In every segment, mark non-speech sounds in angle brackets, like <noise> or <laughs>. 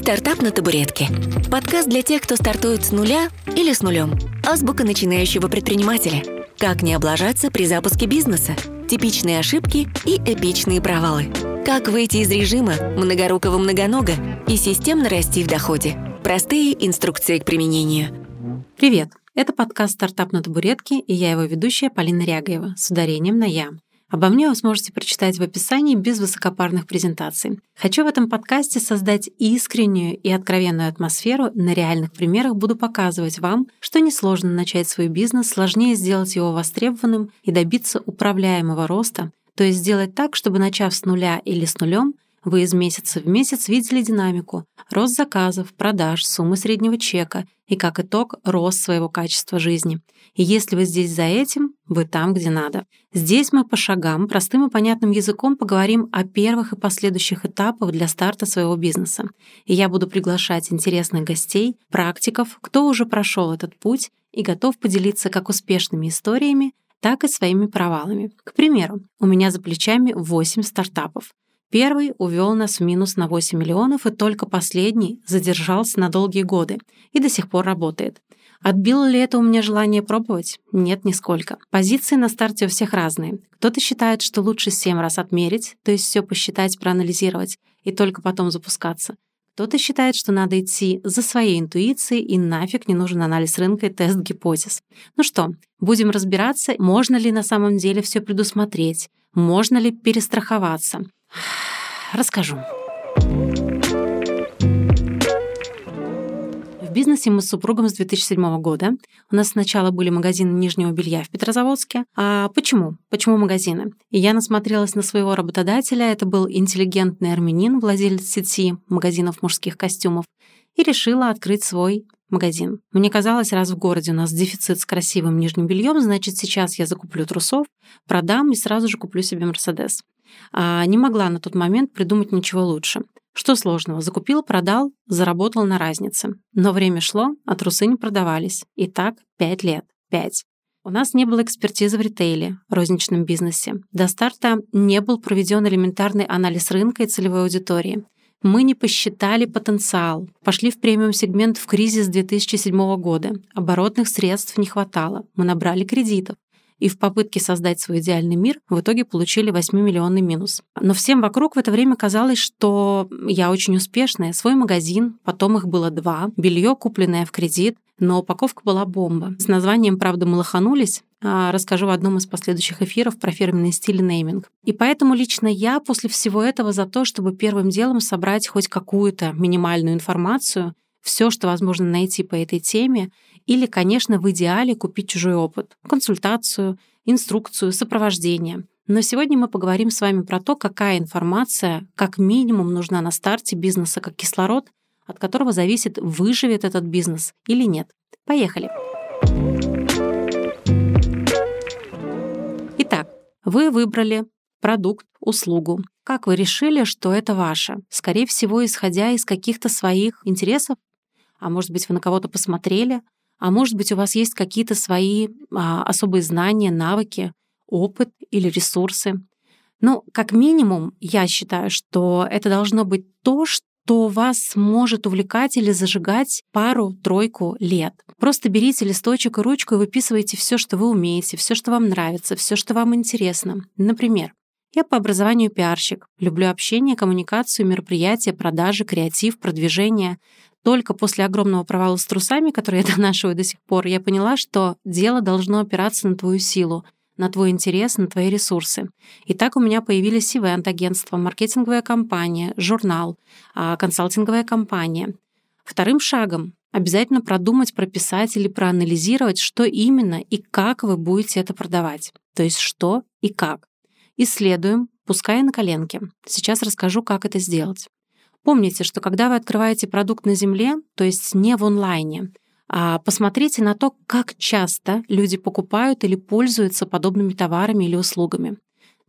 «Стартап на табуретке». Подкаст для тех, кто стартует с нуля или с нулем. Азбука начинающего предпринимателя. Как не облажаться при запуске бизнеса. Типичные ошибки и эпичные провалы. Как выйти из режима многорукого многонога и системно расти в доходе. Простые инструкции к применению. Привет! Это подкаст «Стартап на табуретке» и я его ведущая Полина Рягаева с ударением на «я». Обо мне вы сможете прочитать в описании без высокопарных презентаций. Хочу в этом подкасте создать искреннюю и откровенную атмосферу. На реальных примерах буду показывать вам, что несложно начать свой бизнес, сложнее сделать его востребованным и добиться управляемого роста, то есть сделать так, чтобы начав с нуля или с нулем, вы из месяца в месяц видели динамику, рост заказов, продаж, суммы среднего чека и, как итог, рост своего качества жизни. И если вы здесь за этим, вы там, где надо. Здесь мы по шагам, простым и понятным языком поговорим о первых и последующих этапах для старта своего бизнеса. И я буду приглашать интересных гостей, практиков, кто уже прошел этот путь и готов поделиться как успешными историями, так и своими провалами. К примеру, у меня за плечами 8 стартапов. Первый увел нас в минус на 8 миллионов, и только последний задержался на долгие годы и до сих пор работает. Отбило ли это у меня желание пробовать? Нет, нисколько. Позиции на старте у всех разные. Кто-то считает, что лучше 7 раз отмерить, то есть все посчитать, проанализировать, и только потом запускаться. Кто-то считает, что надо идти за своей интуицией и нафиг не нужен анализ рынка и тест гипотез. Ну что, будем разбираться, можно ли на самом деле все предусмотреть, можно ли перестраховаться. Расскажу. В бизнесе мы с супругом с 2007 года. У нас сначала были магазины нижнего белья в Петрозаводске. А почему? Почему магазины? И я насмотрелась на своего работодателя. Это был интеллигентный армянин, владелец сети магазинов мужских костюмов. И решила открыть свой магазин. Мне казалось, раз в городе у нас дефицит с красивым нижним бельем, значит, сейчас я закуплю трусов, продам и сразу же куплю себе Мерседес. А не могла на тот момент придумать ничего лучше. Что сложного? Закупил, продал, заработал на разнице. Но время шло, а трусы не продавались. И так пять лет. Пять. У нас не было экспертизы в ритейле, розничном бизнесе. До старта не был проведен элементарный анализ рынка и целевой аудитории. Мы не посчитали потенциал. Пошли в премиум-сегмент в кризис 2007 года. Оборотных средств не хватало. Мы набрали кредитов и в попытке создать свой идеальный мир в итоге получили 8-миллионный минус. Но всем вокруг в это время казалось, что я очень успешная. Свой магазин, потом их было два, белье, купленное в кредит, но упаковка была бомба. С названием, правда, мы лоханулись, а расскажу в одном из последующих эфиров про фирменный стиль нейминг. И поэтому лично я после всего этого за то, чтобы первым делом собрать хоть какую-то минимальную информацию, все, что возможно найти по этой теме, или, конечно, в идеале купить чужой опыт, консультацию, инструкцию, сопровождение. Но сегодня мы поговорим с вами про то, какая информация как минимум нужна на старте бизнеса как кислород, от которого зависит, выживет этот бизнес или нет. Поехали! Итак, вы выбрали продукт, услугу. Как вы решили, что это ваше? Скорее всего, исходя из каких-то своих интересов, а может быть, вы на кого-то посмотрели, а может быть, у вас есть какие-то свои а, особые знания, навыки, опыт или ресурсы. Ну, как минимум, я считаю, что это должно быть то, что вас может увлекать или зажигать пару-тройку лет. Просто берите листочек и ручку и выписывайте все, что вы умеете, все, что вам нравится, все, что вам интересно. Например, я по образованию пиарщик. Люблю общение, коммуникацию, мероприятия, продажи, креатив, продвижение. Только после огромного провала с трусами, который я <laughs> донашиваю до сих пор, я поняла, что дело должно опираться на твою силу, на твой интерес, на твои ресурсы. И так у меня появились ивент-агентство, маркетинговая компания, журнал, а, консалтинговая компания. Вторым шагом обязательно продумать, прописать или проанализировать, что именно и как вы будете это продавать. То есть что и как. Исследуем, пускай на коленке. Сейчас расскажу, как это сделать. Помните, что когда вы открываете продукт на Земле, то есть не в онлайне, а посмотрите на то, как часто люди покупают или пользуются подобными товарами или услугами.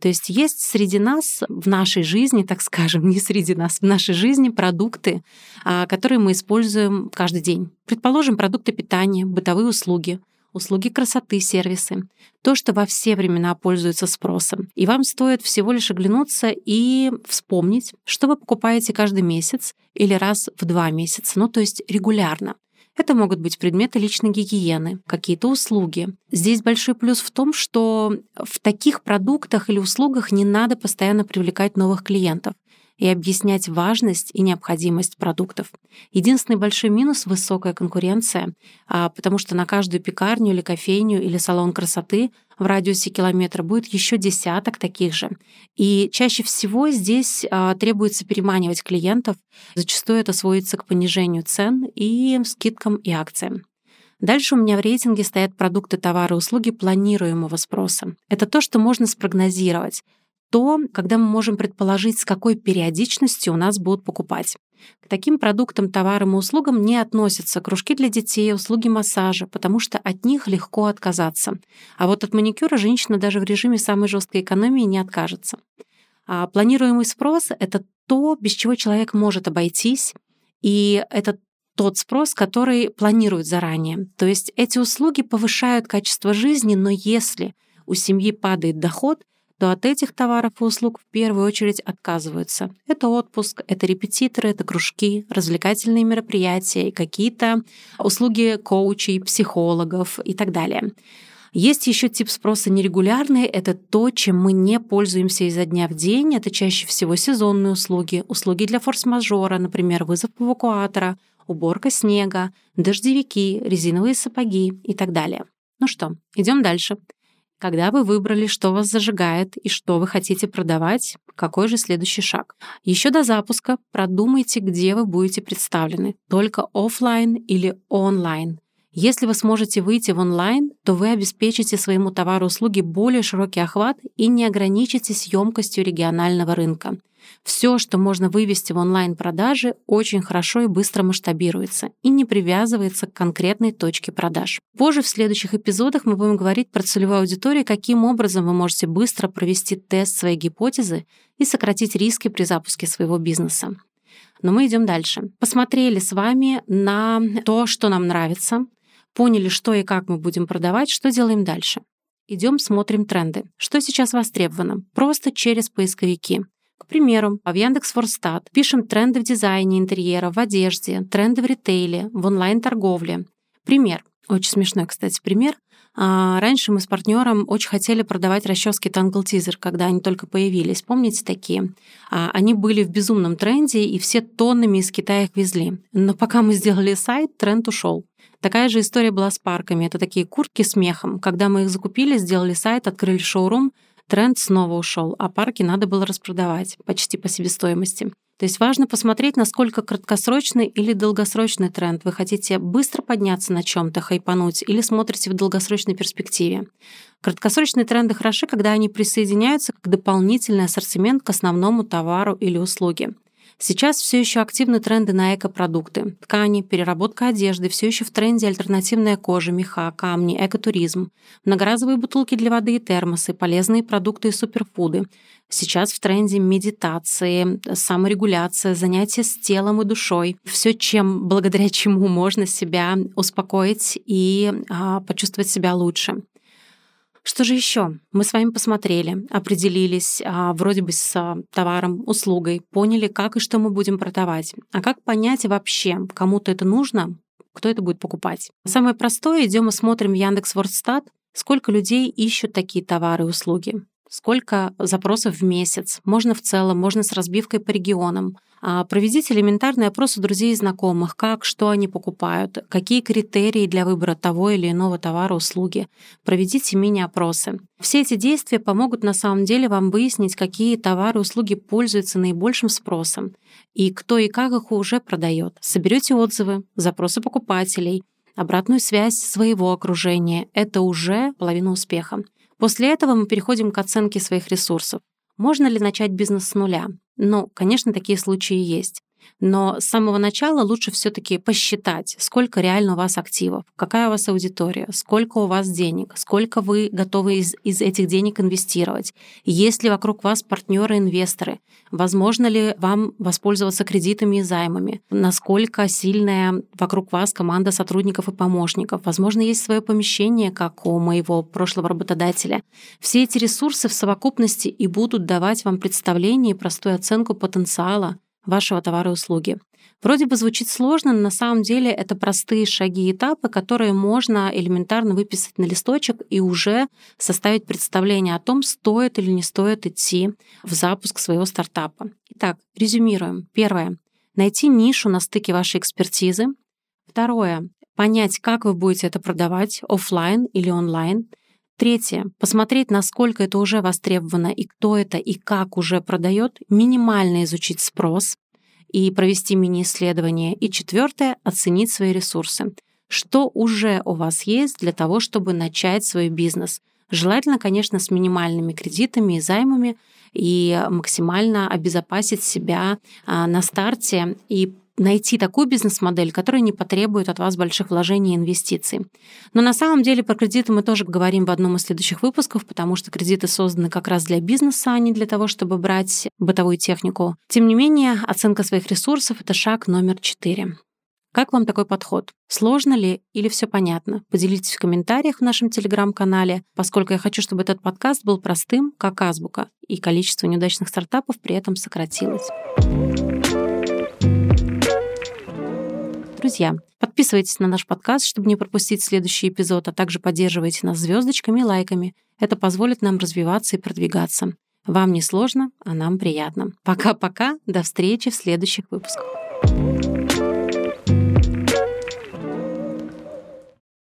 То есть есть среди нас в нашей жизни, так скажем, <laughs> не среди нас, в нашей жизни продукты, а, которые мы используем каждый день. Предположим, продукты питания, бытовые услуги, услуги красоты, сервисы. То, что во все времена пользуется спросом. И вам стоит всего лишь оглянуться и вспомнить, что вы покупаете каждый месяц или раз в два месяца, ну то есть регулярно. Это могут быть предметы личной гигиены, какие-то услуги. Здесь большой плюс в том, что в таких продуктах или услугах не надо постоянно привлекать новых клиентов и объяснять важность и необходимость продуктов. Единственный большой минус — высокая конкуренция, а, потому что на каждую пекарню или кофейню или салон красоты в радиусе километра будет еще десяток таких же. И чаще всего здесь а, требуется переманивать клиентов. Зачастую это сводится к понижению цен и скидкам и акциям. Дальше у меня в рейтинге стоят продукты, товары, услуги планируемого спроса. Это то, что можно спрогнозировать то, когда мы можем предположить, с какой периодичностью у нас будут покупать. К таким продуктам, товарам и услугам не относятся кружки для детей, услуги массажа, потому что от них легко отказаться. А вот от маникюра женщина даже в режиме самой жесткой экономии не откажется. А планируемый спрос — это то, без чего человек может обойтись, и это тот спрос, который планируют заранее. То есть эти услуги повышают качество жизни, но если у семьи падает доход, то от этих товаров и услуг в первую очередь отказываются. Это отпуск, это репетиторы, это кружки, развлекательные мероприятия и какие-то услуги коучей, психологов и так далее. Есть еще тип спроса нерегулярный. Это то, чем мы не пользуемся изо дня в день. Это чаще всего сезонные услуги, услуги для форс-мажора, например, вызов эвакуатора, уборка снега, дождевики, резиновые сапоги и так далее. Ну что, идем дальше. Когда вы выбрали, что вас зажигает и что вы хотите продавать, какой же следующий шаг? Еще до запуска продумайте, где вы будете представлены. Только офлайн или онлайн. Если вы сможете выйти в онлайн, то вы обеспечите своему товару-услуге более широкий охват и не ограничитесь емкостью регионального рынка. Все, что можно вывести в онлайн-продажи, очень хорошо и быстро масштабируется и не привязывается к конкретной точке продаж. Позже в следующих эпизодах мы будем говорить про целевую аудиторию, каким образом вы можете быстро провести тест своей гипотезы и сократить риски при запуске своего бизнеса. Но мы идем дальше. Посмотрели с вами на то, что нам нравится, поняли, что и как мы будем продавать, что делаем дальше. Идем, смотрим тренды. Что сейчас востребовано? Просто через поисковики. К примеру, в Яндекс.Форстат пишем тренды в дизайне интерьера, в одежде, тренды в ритейле, в онлайн-торговле. Пример. Очень смешной, кстати, пример. А, раньше мы с партнером очень хотели продавать расчески Tangle Teaser, когда они только появились. Помните такие? А, они были в безумном тренде, и все тоннами из Китая их везли. Но пока мы сделали сайт, тренд ушел. Такая же история была с парками. Это такие куртки с мехом. Когда мы их закупили, сделали сайт, открыли шоурум, тренд снова ушел, а парки надо было распродавать почти по себестоимости. То есть важно посмотреть, насколько краткосрочный или долгосрочный тренд. Вы хотите быстро подняться на чем то хайпануть или смотрите в долгосрочной перспективе. Краткосрочные тренды хороши, когда они присоединяются как дополнительный ассортимент к основному товару или услуге. Сейчас все еще активны тренды на экопродукты. Ткани, переработка одежды, все еще в тренде альтернативная кожа, меха, камни, экотуризм, многоразовые бутылки для воды и термосы, полезные продукты и суперфуды. Сейчас в тренде медитации, саморегуляция, занятия с телом и душой. Все, чем, благодаря чему можно себя успокоить и а, почувствовать себя лучше. Что же еще? Мы с вами посмотрели, определились а, вроде бы с а, товаром, услугой, поняли, как и что мы будем продавать. А как понять вообще, кому-то это нужно, кто это будет покупать? Самое простое, идем и смотрим Яндекс.Вордстат, сколько людей ищут такие товары и услуги сколько запросов в месяц. Можно в целом, можно с разбивкой по регионам. А проведите элементарный опрос у друзей и знакомых, как, что они покупают, какие критерии для выбора того или иного товара, услуги. Проведите мини-опросы. Все эти действия помогут на самом деле вам выяснить, какие товары и услуги пользуются наибольшим спросом и кто и как их уже продает. Соберете отзывы, запросы покупателей, обратную связь своего окружения. Это уже половина успеха. После этого мы переходим к оценке своих ресурсов. Можно ли начать бизнес с нуля? Ну, конечно, такие случаи есть. Но с самого начала лучше все-таки посчитать, сколько реально у вас активов, какая у вас аудитория, сколько у вас денег, сколько вы готовы из, из этих денег инвестировать, есть ли вокруг вас партнеры-инвесторы, возможно ли вам воспользоваться кредитами и займами, насколько сильная вокруг вас команда сотрудников и помощников, возможно, есть свое помещение, как у моего прошлого работодателя. Все эти ресурсы в совокупности и будут давать вам представление и простую оценку потенциала вашего товара и услуги. Вроде бы звучит сложно, но на самом деле это простые шаги и этапы, которые можно элементарно выписать на листочек и уже составить представление о том, стоит или не стоит идти в запуск своего стартапа. Итак, резюмируем. Первое. Найти нишу на стыке вашей экспертизы. Второе. Понять, как вы будете это продавать, офлайн или онлайн. Третье. Посмотреть, насколько это уже востребовано и кто это и как уже продает. Минимально изучить спрос и провести мини-исследование. И четвертое. Оценить свои ресурсы. Что уже у вас есть для того, чтобы начать свой бизнес. Желательно, конечно, с минимальными кредитами и займами и максимально обезопасить себя а, на старте и найти такую бизнес-модель, которая не потребует от вас больших вложений и инвестиций. Но на самом деле про кредиты мы тоже говорим в одном из следующих выпусков, потому что кредиты созданы как раз для бизнеса, а не для того, чтобы брать бытовую технику. Тем не менее, оценка своих ресурсов — это шаг номер четыре. Как вам такой подход? Сложно ли или все понятно? Поделитесь в комментариях в нашем телеграм-канале, поскольку я хочу, чтобы этот подкаст был простым, как азбука, и количество неудачных стартапов при этом сократилось. Друзья, подписывайтесь на наш подкаст, чтобы не пропустить следующий эпизод, а также поддерживайте нас звездочками и лайками. Это позволит нам развиваться и продвигаться. Вам не сложно, а нам приятно. Пока-пока, до встречи в следующих выпусках.